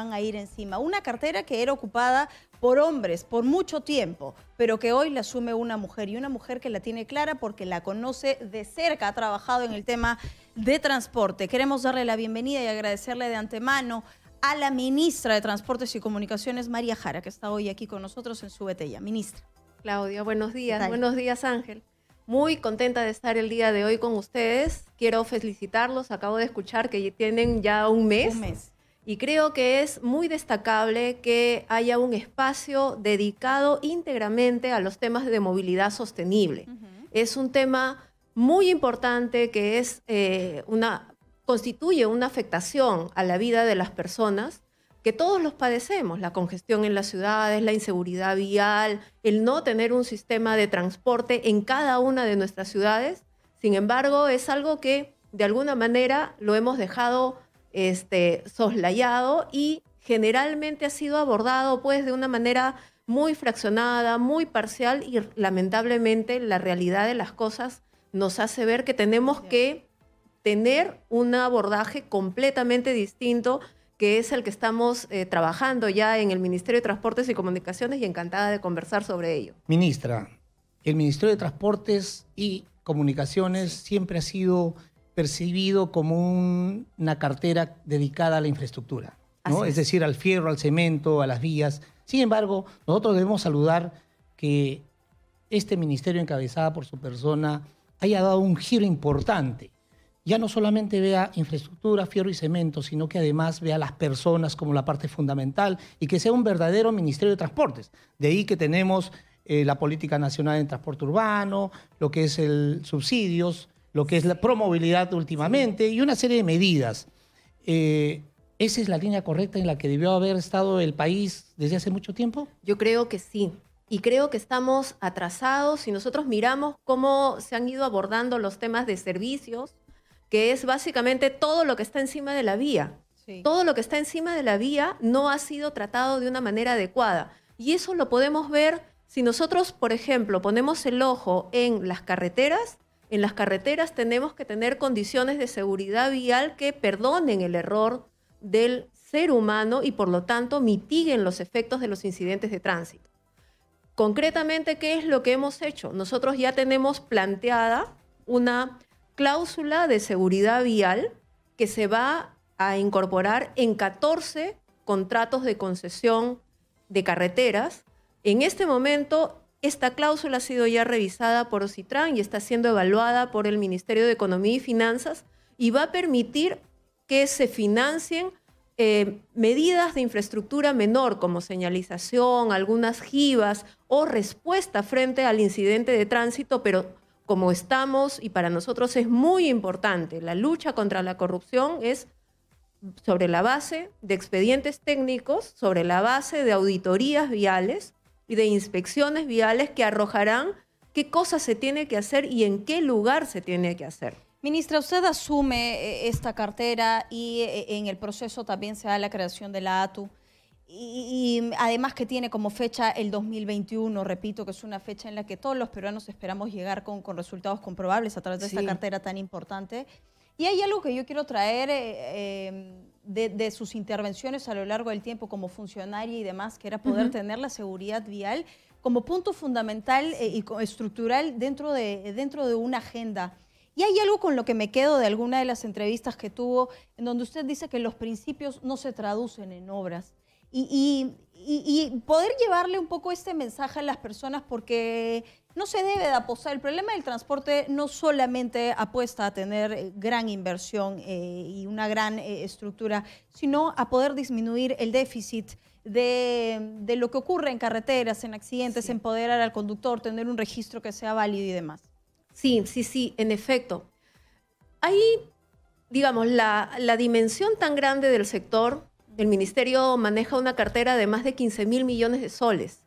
van a ir encima. Una cartera que era ocupada por hombres por mucho tiempo, pero que hoy la asume una mujer y una mujer que la tiene clara porque la conoce de cerca, ha trabajado en el tema de transporte. Queremos darle la bienvenida y agradecerle de antemano a la ministra de Transportes y Comunicaciones, María Jara, que está hoy aquí con nosotros en su botella. Ministra. Claudia, buenos días. Buenos días, Ángel. Muy contenta de estar el día de hoy con ustedes. Quiero felicitarlos. Acabo de escuchar que tienen ya un mes. Un mes. Y creo que es muy destacable que haya un espacio dedicado íntegramente a los temas de movilidad sostenible. Es un tema muy importante que es eh, una constituye una afectación a la vida de las personas que todos los padecemos, la congestión en las ciudades, la inseguridad vial, el no tener un sistema de transporte en cada una de nuestras ciudades. Sin embargo, es algo que de alguna manera lo hemos dejado este, soslayado y generalmente ha sido abordado pues de una manera muy fraccionada, muy parcial y lamentablemente la realidad de las cosas nos hace ver que tenemos que tener un abordaje completamente distinto que es el que estamos eh, trabajando ya en el Ministerio de Transportes y Comunicaciones y encantada de conversar sobre ello. Ministra, el Ministerio de Transportes y Comunicaciones siempre ha sido percibido como una cartera dedicada a la infraestructura, ¿no? es. decir, al fierro, al cemento, a las vías. Sin embargo, nosotros debemos saludar que este ministerio encabezado por su persona haya dado un giro importante ya no solamente vea infraestructura, fierro y cemento, sino que además vea a las personas como la parte fundamental y que sea un verdadero Ministerio de Transportes. De ahí que tenemos eh, la política nacional en transporte urbano, lo que es el subsidios, lo que es la promovilidad últimamente y una serie de medidas. Eh, ¿Esa es la línea correcta en la que debió haber estado el país desde hace mucho tiempo? Yo creo que sí. Y creo que estamos atrasados si nosotros miramos cómo se han ido abordando los temas de servicios, que es básicamente todo lo que está encima de la vía. Todo lo que está encima de la vía no ha sido tratado de una manera adecuada. Y eso lo podemos ver si nosotros, por ejemplo, ponemos el ojo en las carreteras. En las carreteras tenemos que tener condiciones de seguridad vial que perdonen el error del ser humano y por lo tanto mitiguen los efectos de los incidentes de tránsito. Concretamente, ¿qué es lo que hemos hecho? Nosotros ya tenemos planteada una cláusula de seguridad vial que se va a incorporar en 14 contratos de concesión de carreteras. En este momento, esta cláusula ha sido ya revisada por Ocitran y está siendo evaluada por el Ministerio de Economía y Finanzas y va a permitir que se financien eh, medidas de infraestructura menor como señalización, algunas jivas o respuesta frente al incidente de tránsito, pero como estamos, y para nosotros es muy importante, la lucha contra la corrupción es sobre la base de expedientes técnicos, sobre la base de auditorías viales y de inspecciones viales que arrojarán qué cosas se tiene que hacer y en qué lugar se tiene que hacer. Ministra, usted asume eh, esta cartera y eh, en el proceso también se da la creación de la ATU. Y, además que tiene como fecha el 2021, repito, que es una fecha en la que todos los peruanos esperamos llegar con, resultados comprobables a través de esta cartera tan importante. Y hay algo que yo quiero traer eh, em, de, sus intervenciones a lo largo del tiempo como funcionaria y demás, que era poder tener la seguridad vial como punto fundamental eh, y estructural dentro de, dentro de una agenda. Y hay algo con lo que me quedo de alguna de las entrevistas que tuvo, en donde usted dice que los principios no se traducen en obras y, poder llevarle un poco este mensaje a las personas porque no se debe de apostar. El problema del transporte no solamente apuesta a tener eh, gran inversión eh, y una gran eh, estructura, sino a poder disminuir el déficit de, lo que ocurre en carreteras, en accidentes, empoderar al conductor, tener un registro que sea válido y demás. Sí, sí, sí, en efecto. Ahí, digamos, la, la dimensión tan grande del sector el ministerio maneja una cartera de más de 15 mil millones de soles.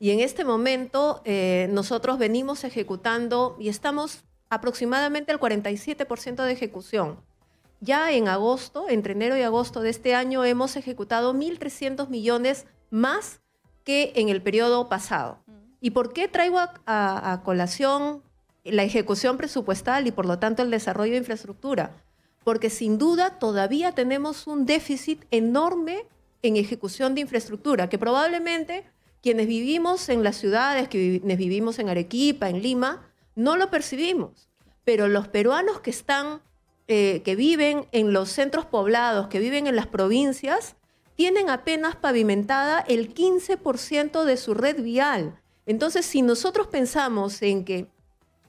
Y en este momento eh, nosotros venimos ejecutando y estamos aproximadamente al 47% de ejecución. Ya en agosto, entre enero y agosto de este año, hemos ejecutado 1.300 millones más que en el periodo pasado. Mm. ¿Y por qué traigo a colación la ejecución presupuestal y por lo tanto el desarrollo de infraestructura? porque sin duda todavía tenemos un déficit enorme en ejecución de infraestructura, que probablemente quienes vivimos en las ciudades, quienes vivimos en Arequipa, en Lima, no lo percibimos. Pero los peruanos que están, eh, que viven en los centros poblados, que viven en las provincias, tienen apenas pavimentada el 15% de su red vial. Entonces, si nosotros pensamos en que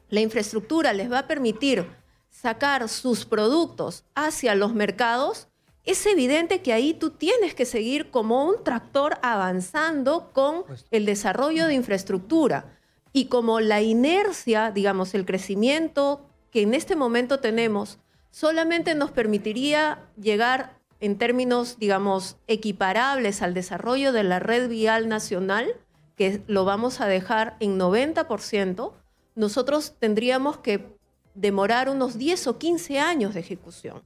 la infraestructura les va a permitir sacar sus productos hacia los mercados, es evidente que ahí tú tienes que seguir como un tractor avanzando con el desarrollo de infraestructura. Y como la inercia, digamos, el crecimiento que en este momento tenemos, solamente nos permitiría llegar en términos, digamos, equiparables al desarrollo de la red vial nacional, que lo vamos a dejar en 90%, nosotros tendríamos que demorar unos 10 o 15 años de ejecución.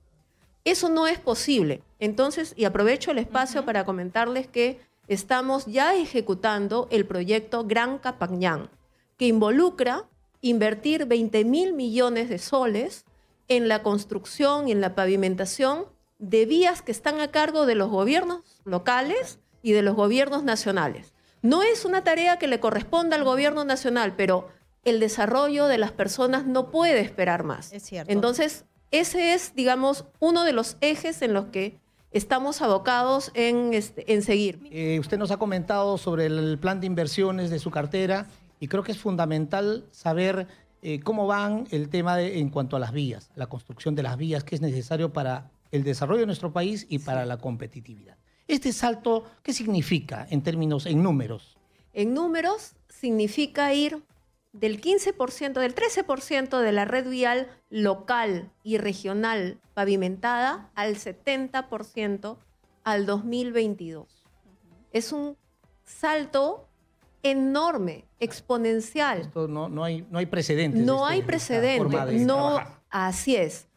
Eso no es posible. Entonces, y aprovecho el espacio para comentarles que estamos ya ejecutando el proyecto Gran Capañán, que involucra invertir 20 mil millones de soles en la construcción y en la pavimentación de vías que están a cargo de los gobiernos locales y de los gobiernos nacionales. No es una tarea que le corresponda al gobierno nacional, pero el desarrollo de las personas no puede esperar más. Es cierto. Entonces, ese es, digamos, uno de los ejes en los que estamos abocados en, este, en seguir. Eh, usted nos ha comentado sobre el plan de inversiones de su cartera y creo que es fundamental saber eh, cómo van el tema en cuanto a las vías, la construcción de las vías, que es necesario para el desarrollo de nuestro país y para la competitividad. Este salto, ¿qué significa en términos, en números? En números significa ir del 15%, del 13% de la red vial local y regional pavimentada al 70% al 2022. Es un salto enorme, exponencial. Esto no, no, hay, no hay precedentes. No hay precedentes. No, así es.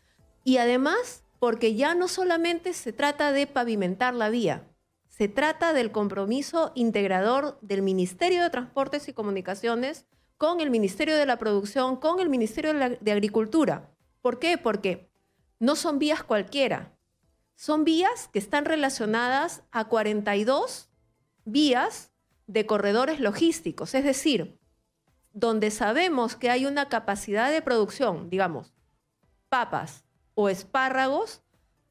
Y además, porque ya no solamente se trata de pavimentar la vía, se trata del compromiso integrador del Ministerio de Transportes y Comunicaciones con el Ministerio de la Producción, con el Ministerio de, Agricultura. ¿Por qué? Porque no son vías cualquiera. Son vías que están relacionadas a 42 vías de corredores logísticos, es decir, donde sabemos que hay una capacidad de producción, digamos, papas o espárragos,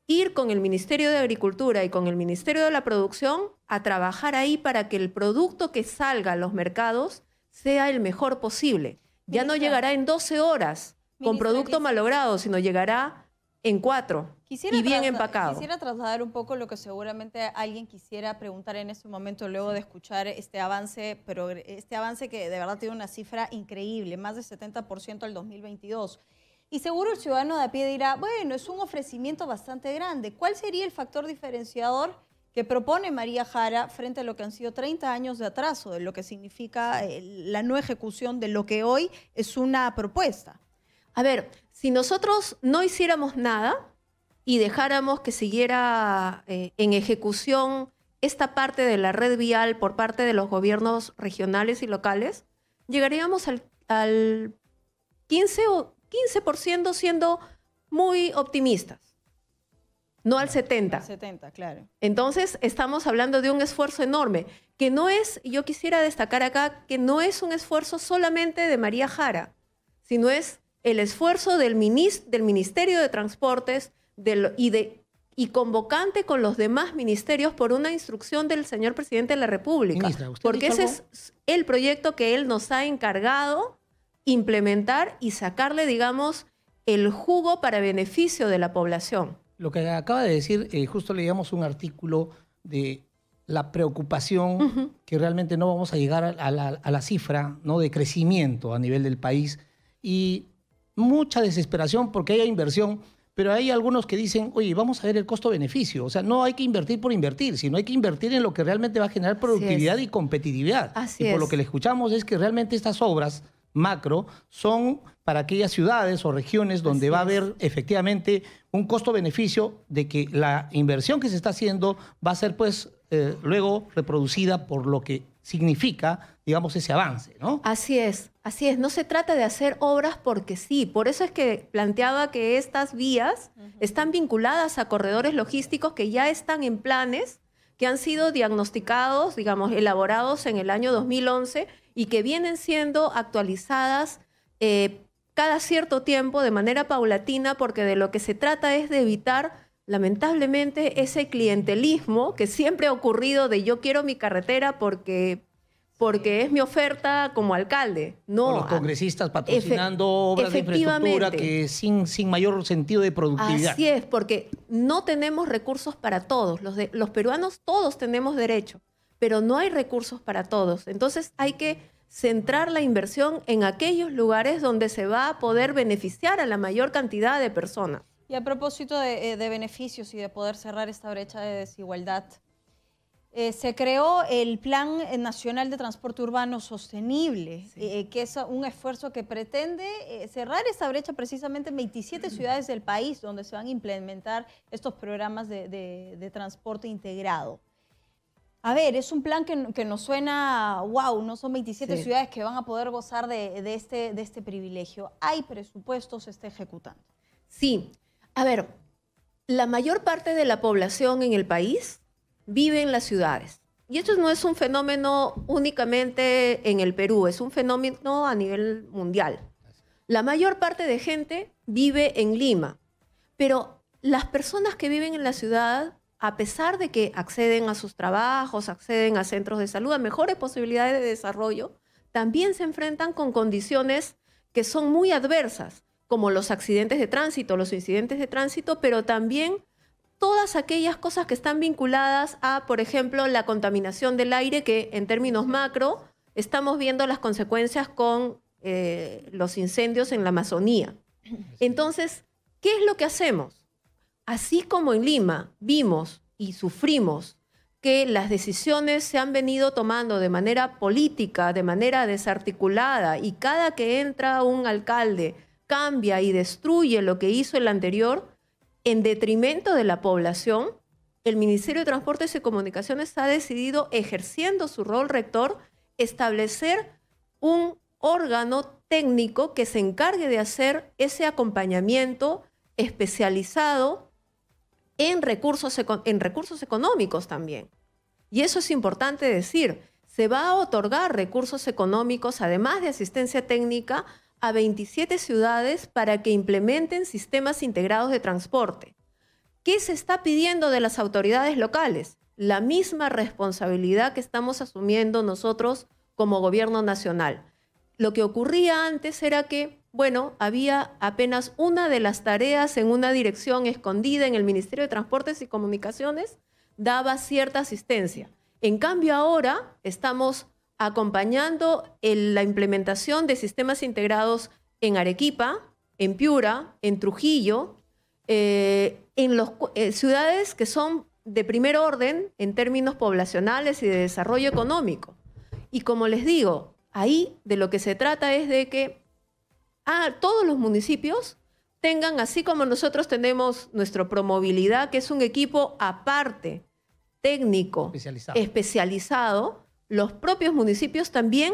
ir con el Ministerio de Agricultura y con el Ministerio de la Producción a trabajar ahí para que el producto que salga a los mercados sea el mejor posible. Ya no llegará en 12 horas con producto malogrado, sino llegará en cuatro y bien empacado. Quisiera trasladar un poco lo que seguramente alguien quisiera preguntar en este momento luego de escuchar este avance, pero este avance que de verdad tiene una cifra increíble, más del 70% al 2022. Y seguro el ciudadano de a pie dirá, bueno, es un ofrecimiento bastante grande. ¿Cuál sería el factor diferenciador que propone María Jara frente a lo que han sido 30 años de atraso, de lo que significa eh, la no ejecución de lo que hoy es una propuesta. A ver, si nosotros no hiciéramos nada y dejáramos que siguiera eh, en ejecución esta parte de la red vial por parte de los gobiernos regionales y locales, llegaríamos al, al 15 o 15% siendo muy optimistas no al 70. Al 70, claro. Entonces, estamos hablando de un esfuerzo enorme, que no es, yo quisiera destacar acá, que no es un esfuerzo solamente de María Jara, sino es el esfuerzo del, del Ministerio de Transportes y, de, y convocante con los demás ministerios por una instrucción del señor presidente de la República. porque ese es el proyecto que él nos ha encargado implementar y sacarle, digamos, el jugo para beneficio de la población. Lo que acaba de decir, eh, justo leíamos un artículo de la preocupación que realmente no vamos a llegar a la, cifra ¿no? de crecimiento a nivel del país y mucha desesperación porque haya inversión, pero hay algunos que dicen, oye, vamos a ver el costo-beneficio. O sea, no hay que invertir por invertir, sino hay que invertir en lo que realmente va a generar productividad y competitividad. Así y por lo que le escuchamos es que realmente estas obras macro son para aquellas ciudades o regiones donde va a haber efectivamente un costo-beneficio de que la inversión que se está haciendo va a ser pues eh, luego reproducida por lo que significa, digamos, ese avance, ¿no? Así es, así es. No se trata de hacer obras porque sí. Por eso es que planteaba que estas vías están vinculadas a corredores logísticos que ya están en planes que han sido diagnosticados, digamos, elaborados en el año 2011 y que vienen siendo actualizadas eh, cada cierto tiempo de manera paulatina porque de lo que se trata es de evitar lamentablemente ese clientelismo que siempre ha ocurrido de yo quiero mi carretera porque porque es mi oferta como alcalde. No, los congresistas patrocinando obras de infraestructura que sin, sin mayor sentido de productividad. Así es, porque no tenemos recursos para todos. Los, de, los peruanos todos tenemos derecho, pero no hay recursos para todos. Entonces hay que centrar la inversión en aquellos lugares donde se va a poder beneficiar a la mayor cantidad de personas. Y a propósito de, eh, de beneficios y de poder cerrar esta brecha de desigualdad, eh, se creó el Plan Nacional de Transporte Urbano Sostenible, eh, que es un esfuerzo que pretende eh, cerrar esa brecha precisamente en 27 ciudades del país donde se van a implementar estos programas de, transporte integrado. A ver, es un plan que, nos suena, wow, no son 27 ciudades que van a poder gozar de, este, de este privilegio. Hay presupuestos, se está ejecutando. Sí, a ver, la mayor parte de la población en el país vive en las ciudades. Y esto no es un fenómeno únicamente en el Perú, es un fenómeno a nivel mundial. La mayor parte de gente vive en Lima, pero las personas que viven en la ciudad, a pesar de que acceden a sus trabajos, acceden a centros de salud, a mejores posibilidades de desarrollo, también se enfrentan con condiciones que son muy adversas, como los accidentes de tránsito, los incidentes de tránsito, pero también todas aquellas cosas que están vinculadas a, por ejemplo, la contaminación del aire, que en términos macro estamos viendo las consecuencias con eh, los incendios en la Amazonía. Entonces, ¿qué es lo que hacemos? Así como en Lima vimos y sufrimos que las decisiones se han venido tomando de manera política, de manera desarticulada, y cada que entra un alcalde cambia y destruye lo que hizo el anterior, en detrimento de la población, el Ministerio de Transportes y Comunicaciones ha decidido, ejerciendo su rol rector, establecer un órgano técnico que se encargue de hacer ese acompañamiento especializado en recursos, en recursos económicos también. Y eso es importante decir, se va a otorgar recursos económicos, además de asistencia técnica, a 27 ciudades para que implementen sistemas integrados de transporte. ¿Qué se está pidiendo de las autoridades locales? La misma responsabilidad que estamos asumiendo nosotros como gobierno nacional. Lo que ocurría antes era que, bueno, había apenas una de las tareas en una dirección escondida en el Ministerio de Transportes y Comunicaciones, daba cierta asistencia. En cambio, ahora estamos acompañando la implementación de sistemas integrados en Arequipa, en Piura, en Trujillo, eh, en las eh, ciudades que son de primer orden en términos poblacionales y de desarrollo económico. Y como les digo, ahí de lo que se trata es de que ah, todos los municipios tengan, así como nosotros tenemos nuestro Promovilidad, que es un equipo aparte, técnico, especializado los propios municipios también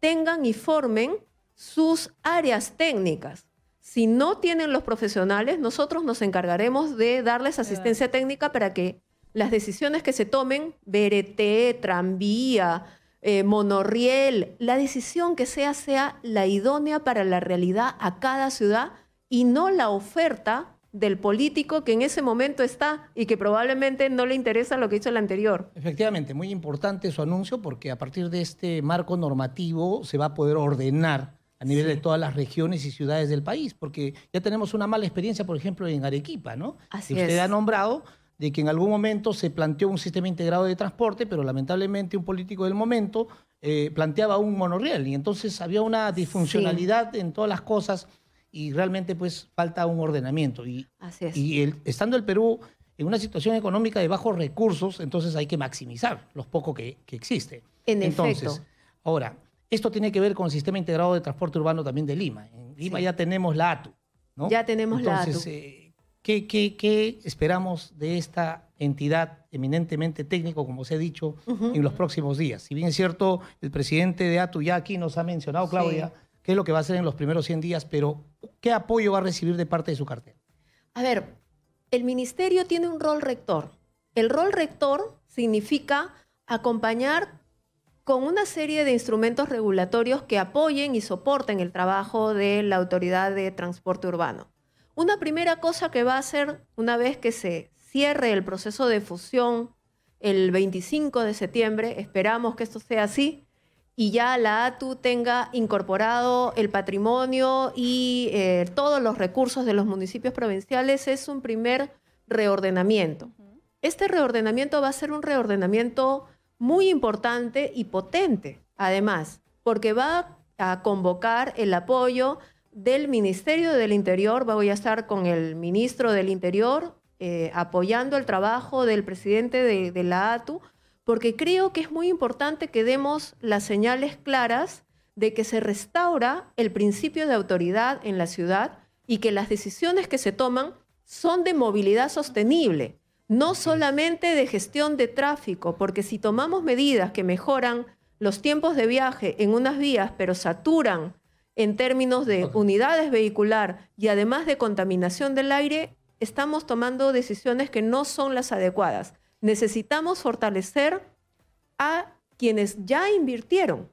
tengan y formen sus áreas técnicas. Si no tienen los profesionales, nosotros nos encargaremos de darles asistencia técnica para que las decisiones que se tomen, BRT, tranvía, eh, monorriel, la decisión que sea sea la idónea para la realidad a cada ciudad y no la oferta del político que en ese momento está y que probablemente no le interesa lo que hizo el anterior. Efectivamente, muy importante su anuncio porque a partir de este marco normativo se va a poder ordenar a nivel de todas las regiones y ciudades del país, porque ya tenemos una mala experiencia, por ejemplo, en Arequipa, ¿no? Así usted ha nombrado de que en algún momento se planteó un sistema integrado de transporte, pero lamentablemente un político del momento eh, planteaba un monorriel y entonces había una disfuncionalidad en todas las cosas y realmente pues falta un ordenamiento. Y, y el, estando el Perú en una situación económica de bajos recursos, entonces hay que maximizar los pocos que, que existe. En entonces, Ahora, esto tiene que ver con el sistema integrado de transporte urbano también de Lima. En Lima ya tenemos la ATU. ¿no? Ya tenemos la ATU. Eh, ¿qué, qué, qué, esperamos de esta entidad eminentemente técnico, como se ha dicho, en los próximos días? Si bien es cierto, el presidente de ATU ya aquí nos ha mencionado, Claudia, qué es lo que va a hacer en los primeros 100 días, pero ¿qué apoyo va a recibir de parte de su cartera? A ver, el ministerio tiene un rol rector. El rol rector significa acompañar con una serie de instrumentos regulatorios que apoyen y soporten el trabajo de la Autoridad de Transporte Urbano. Una primera cosa que va a hacer una vez que se cierre el proceso de fusión el 25 de septiembre, esperamos que esto sea así, y ya la ATU tenga incorporado el patrimonio y eh, todos los recursos de los municipios provinciales, es un primer reordenamiento. Este reordenamiento va a ser un reordenamiento muy importante y potente, además, porque va a convocar el apoyo del Ministerio del Interior, voy a estar con el ministro del Interior eh, apoyando el trabajo del presidente de, de la ATU, porque creo que es muy importante que demos las señales claras de que se restaura el principio de autoridad en la ciudad y que las decisiones que se toman son de movilidad sostenible no solamente de gestión de tráfico, porque si tomamos medidas que mejoran los tiempos de viaje en unas vías, pero saturan en términos de unidades vehicular y además de contaminación del aire, estamos tomando decisiones que no son las adecuadas. Necesitamos fortalecer a quienes ya invirtieron,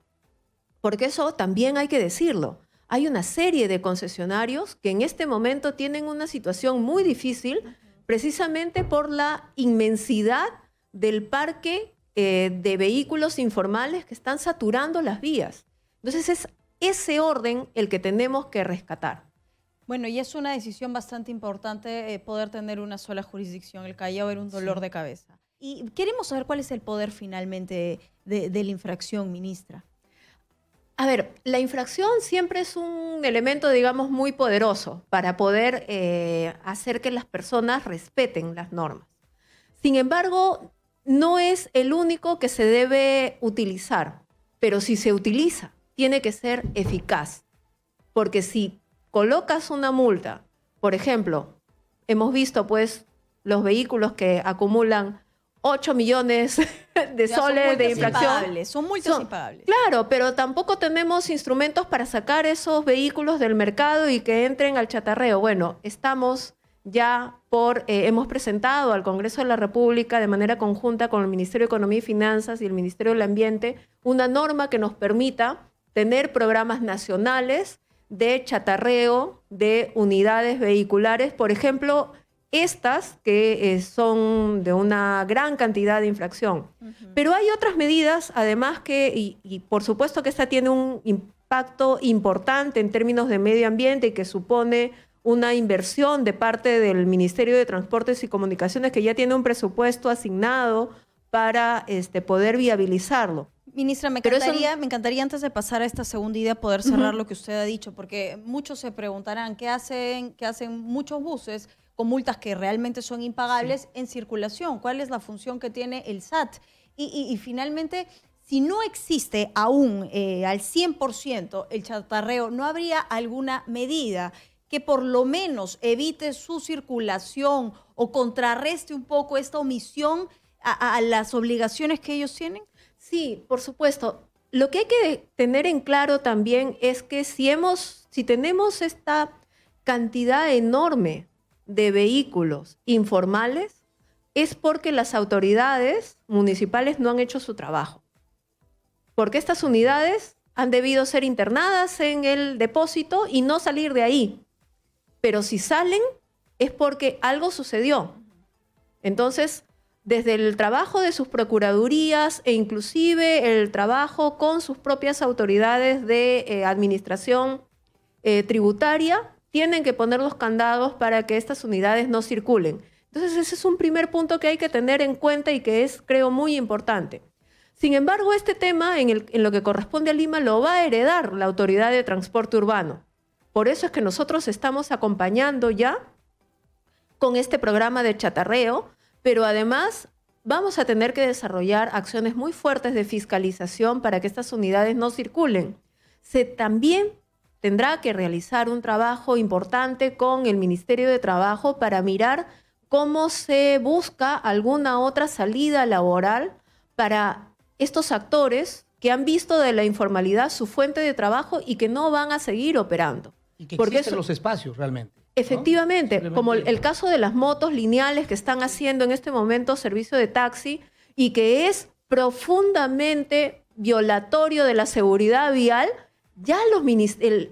porque eso también hay que decirlo. Hay una serie de concesionarios que en este momento tienen una situación muy difícil precisamente por la inmensidad del parque eh, de vehículos informales que están saturando las vías. Entonces es ese orden el que tenemos que rescatar. Bueno, y es una decisión bastante importante eh, poder tener una sola jurisdicción. El Callao era un dolor de cabeza. Y queremos saber cuál es el poder finalmente de la infracción, ministra. A ver, la infracción siempre es un elemento, digamos, muy poderoso para poder eh, hacer que las personas respeten las normas. Sin embargo, no es el único que se debe utilizar, pero si se utiliza, tiene que ser eficaz. Porque si colocas una multa, por ejemplo, hemos visto pues los vehículos que acumulan 8 millones de soles de infracción. Son multas impagables. Claro, pero tampoco tenemos instrumentos para sacar esos vehículos del mercado y que entren al chatarreo. Bueno, estamos ya por, eh, hemos presentado al Congreso de la República de manera conjunta con el Ministerio de Economía y Finanzas y el Ministerio del Ambiente una norma que nos permita tener programas nacionales de chatarreo de unidades vehiculares, por ejemplo, estas que eh, son de una gran cantidad de infracción. Pero hay otras medidas, además que, y, por supuesto que esta tiene un impacto importante en términos de medio ambiente y que supone una inversión de parte del Ministerio de Transportes y Comunicaciones que ya tiene un presupuesto asignado para este, poder viabilizarlo. Ministra, me encantaría, me encantaría antes de pasar a esta segunda idea poder cerrar lo que usted ha dicho, porque muchos se preguntarán qué hacen, qué hacen muchos buses con multas que realmente son impagables en circulación. ¿Cuál es la función que tiene el SAT? Y, finalmente, si no existe aún eh, al 100% el chatarreo, ¿no habría alguna medida que por lo menos evite su circulación o contrarreste un poco esta omisión a, a las obligaciones que ellos tienen? Sí, por supuesto. Lo que hay que tener en claro también es que si hemos, si tenemos esta cantidad enorme de vehículos informales es porque las autoridades municipales no han hecho su trabajo. Porque estas unidades han debido ser internadas en el depósito y no salir de ahí. Pero si salen es porque algo sucedió. Entonces, desde el trabajo de sus procuradurías e inclusive el trabajo con sus propias autoridades de eh, administración eh, tributaria, tienen que poner los candados para que estas unidades no circulen. Entonces ese es un primer punto que hay que tener en cuenta y que es, creo, muy importante. Sin embargo, este tema, en, en lo que corresponde a Lima, lo va a heredar la Autoridad de Transporte Urbano. Por eso es que nosotros estamos acompañando ya con este programa de chatarreo, pero además vamos a tener que desarrollar acciones muy fuertes de fiscalización para que estas unidades no circulen. Se también tendrá que realizar un trabajo importante con el Ministerio de Trabajo para mirar cómo se busca alguna otra salida laboral para estos actores que han visto de la informalidad su fuente de trabajo y que no van a seguir operando. Y que Porque existen los espacios realmente. Efectivamente, como el caso de las motos lineales que están haciendo en este momento servicio de taxi y que es profundamente violatorio de la seguridad vial, ya los,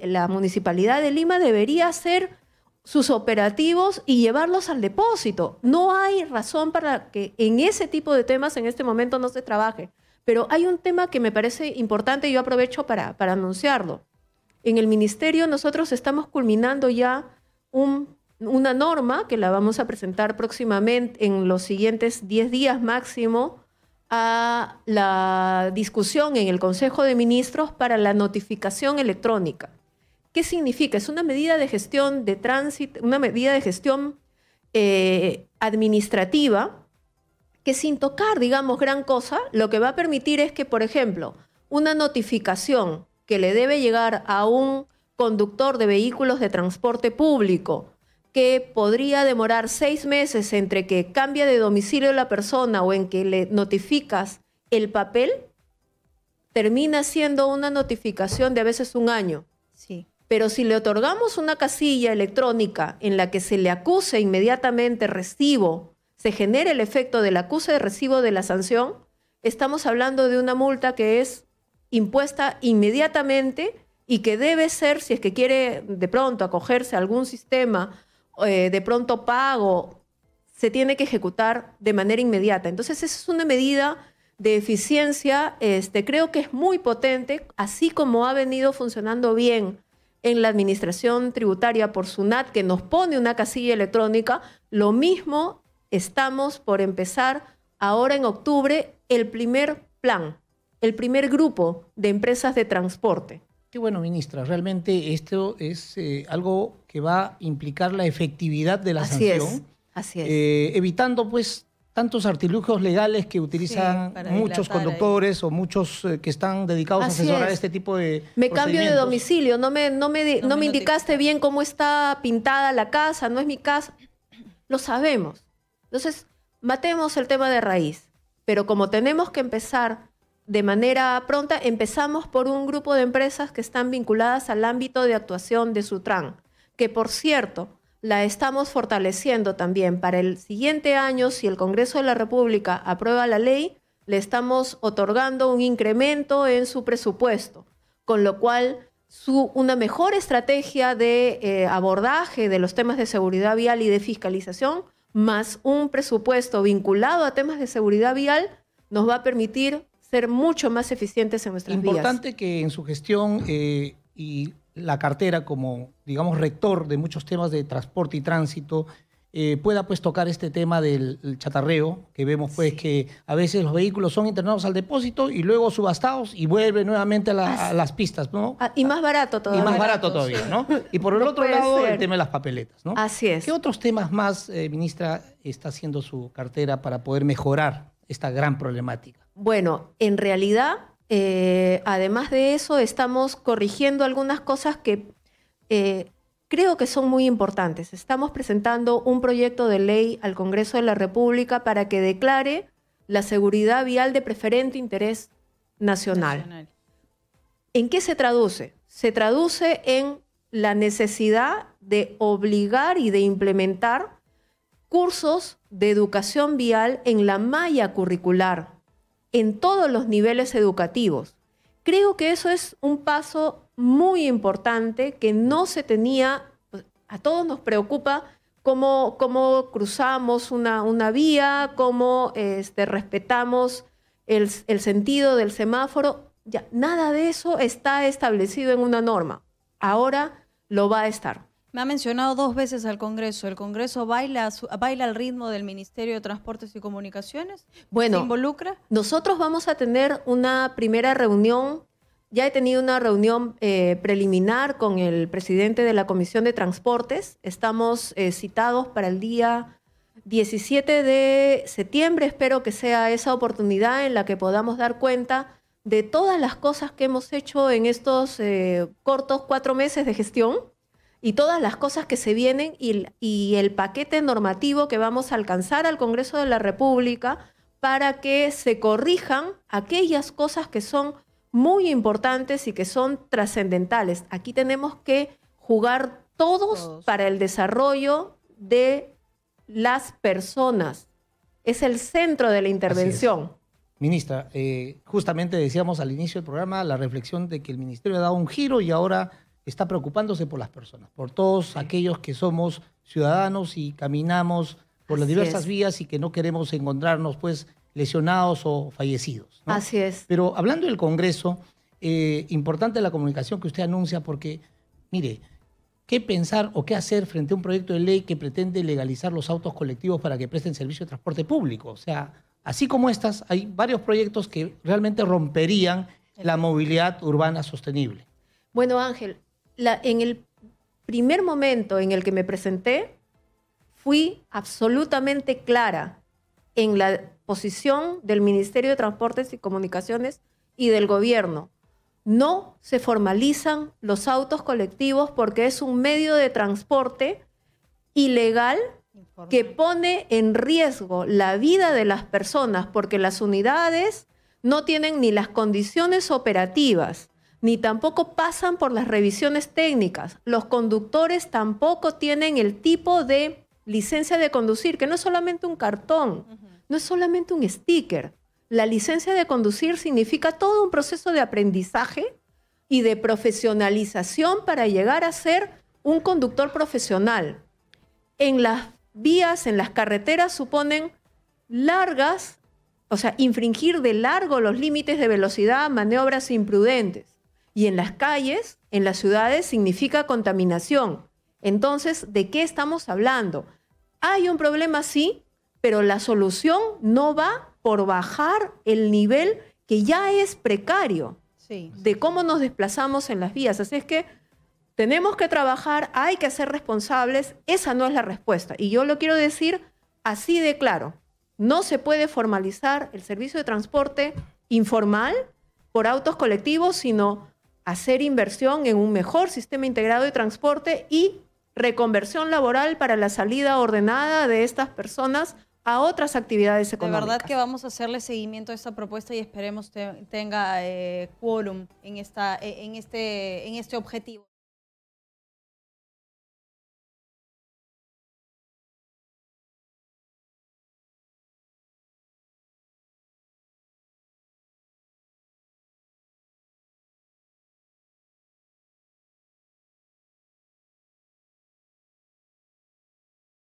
la Municipalidad de Lima debería hacer sus operativos y llevarlos al depósito. No hay razón para que en ese tipo de temas en este momento no se trabaje. Pero hay un tema que me parece importante y yo aprovecho para, para anunciarlo. En el ministerio nosotros estamos culminando ya una norma que la vamos a presentar próximamente en los siguientes 10 días máximo a la discusión en el Consejo de Ministros para la notificación electrónica. ¿Qué significa? Es una medida de gestión de tránsito, una medida de gestión eh, administrativa que sin tocar, digamos, gran cosa, lo que va a permitir es que, por ejemplo, una notificación que le debe llegar a un conductor de vehículos de transporte público que podría demorar seis meses entre que cambia de domicilio la persona o en que le notificas el papel, termina siendo una notificación de a veces un año. Sí. Pero si le otorgamos una casilla electrónica en la que se le acuse inmediatamente recibo, se genera el efecto del acuse de recibo de la sanción, estamos hablando de una multa que es impuesta inmediatamente y que debe ser, si es que quiere de pronto acogerse a algún sistema eh, de pronto pago, se tiene que ejecutar de manera inmediata. Entonces, esa es una medida de eficiencia, este, creo que es muy potente, así como ha venido funcionando bien en la administración tributaria por SUNAT, que nos pone una casilla electrónica, lo mismo estamos por empezar ahora en octubre el primer plan el primer grupo de empresas de transporte. Qué bueno, ministra. Realmente esto es eh, algo que va a implicar la efectividad de la así sanción. Es, así es. Eh, evitando, pues, tantos artilugios legales que utilizan muchos conductores o muchos eh, que están dedicados a asesorar este tipo de. Me cambio de domicilio, no me, no me, no, me indicaste bien cómo está pintada la casa, no es mi casa. Lo sabemos. Entonces, matemos el tema de raíz. Pero como tenemos que empezar de manera pronta, empezamos por un grupo de empresas que están vinculadas al ámbito de actuación de Sutran, que por cierto, la estamos fortaleciendo también. Para el siguiente año, si el Congreso de la República aprueba la ley, le estamos otorgando un incremento en su presupuesto, con lo cual su, una mejor estrategia de eh, abordaje de los temas de seguridad vial y de fiscalización, más un presupuesto vinculado a temas de seguridad vial, nos va a permitir ser mucho más eficientes en nuestras Importante Importante que en su gestión eh, y la cartera como, digamos, rector de muchos temas de transporte y tránsito, eh, pueda pues tocar este tema del chatarreo, que vemos pues que a veces los vehículos son internados al depósito y luego subastados y vuelven nuevamente a, las pistas, ¿no? Ah, y más barato todavía. Y más barato todavía, ¿no? Y por el otro lado, el tema de las papeletas, ¿no? Así es. ¿Qué otros temas más, eh, ministra, está haciendo su cartera para poder mejorar esta gran problemática? Bueno, en realidad, eh, además de eso, estamos corrigiendo algunas cosas que eh, creo que son muy importantes. Estamos presentando un proyecto de ley al Congreso de la República para que declare la seguridad vial de preferente interés nacional. ¿En qué se traduce? Se traduce en la necesidad de obligar y de implementar cursos de educación vial en la malla curricular en todos los niveles educativos. Creo que eso es un paso muy importante que no se tenía, pues, a todos nos preocupa cómo, cómo cruzamos una, una, vía, cómo este, respetamos el, el sentido del semáforo. Ya, nada de eso está establecido en una norma. Ahora lo va a estar. Me ha mencionado dos veces al Congreso. ¿El Congreso baila, baila al ritmo del Ministerio de Transportes y Comunicaciones? Bueno, ¿Se involucra? Nosotros vamos a tener una primera reunión. Ya he tenido una reunión eh, preliminar con el presidente de la Comisión de Transportes. Estamos eh, citados para el día 17 de septiembre. Espero que sea esa oportunidad en la que podamos dar cuenta de todas las cosas que hemos hecho en estos eh, cortos cuatro meses de gestión y todas las cosas que se vienen y, el paquete normativo que vamos a alcanzar al Congreso de la República para que se corrijan aquellas cosas que son muy importantes y que son trascendentales. Aquí tenemos que jugar todos, para el desarrollo de las personas. es el centro de la intervención. Ministra, eh, justamente decíamos al inicio del programa la reflexión de que el ministerio ha dado un giro y ahora está preocupándose por las personas, por todos aquellos que somos ciudadanos y caminamos por las diversas vías y que no queremos encontrarnos pues lesionados o fallecidos. Así es. Pero hablando del Congreso, eh, importante la comunicación que usted anuncia porque, mire, ¿qué pensar o qué hacer frente a un proyecto de ley que pretende legalizar los autos colectivos para que presten servicio de transporte público? O sea, así como estas, hay varios proyectos que realmente romperían la movilidad urbana sostenible. Bueno, Ángel, en el primer momento en el que me presenté, fui absolutamente clara en la posición del Ministerio de Transportes y Comunicaciones y del gobierno. No se formalizan los autos colectivos porque es un medio de transporte ilegal que pone en riesgo la vida de las personas porque las unidades no tienen ni las condiciones operativas, ni tampoco pasan por las revisiones técnicas. Los conductores tampoco tienen el tipo de licencia de conducir, que no es solamente un cartón, no es solamente un sticker. La licencia de conducir significa todo un proceso de aprendizaje y de profesionalización para llegar a ser un conductor profesional. En las vías, en las carreteras, suponen largas, o sea, infringir de largo los límites de velocidad, maniobras imprudentes. Y en las calles, en las ciudades, significa contaminación. Entonces, ¿de qué estamos hablando? Hay un problema, sí, pero la solución no va por bajar el nivel que ya es precario de cómo nos desplazamos en las vías. Así es que tenemos que trabajar, hay que ser responsables, esa no es la respuesta. Y yo lo quiero decir así de claro, no se puede formalizar el servicio de transporte informal por autos colectivos, sino hacer inversión en un mejor sistema integrado de transporte y reconversión laboral para la salida ordenada de estas personas a otras actividades económicas. De verdad que vamos a hacerle seguimiento a esta propuesta y esperemos que tenga eh, quórum en, esta, en, este, en este objetivo.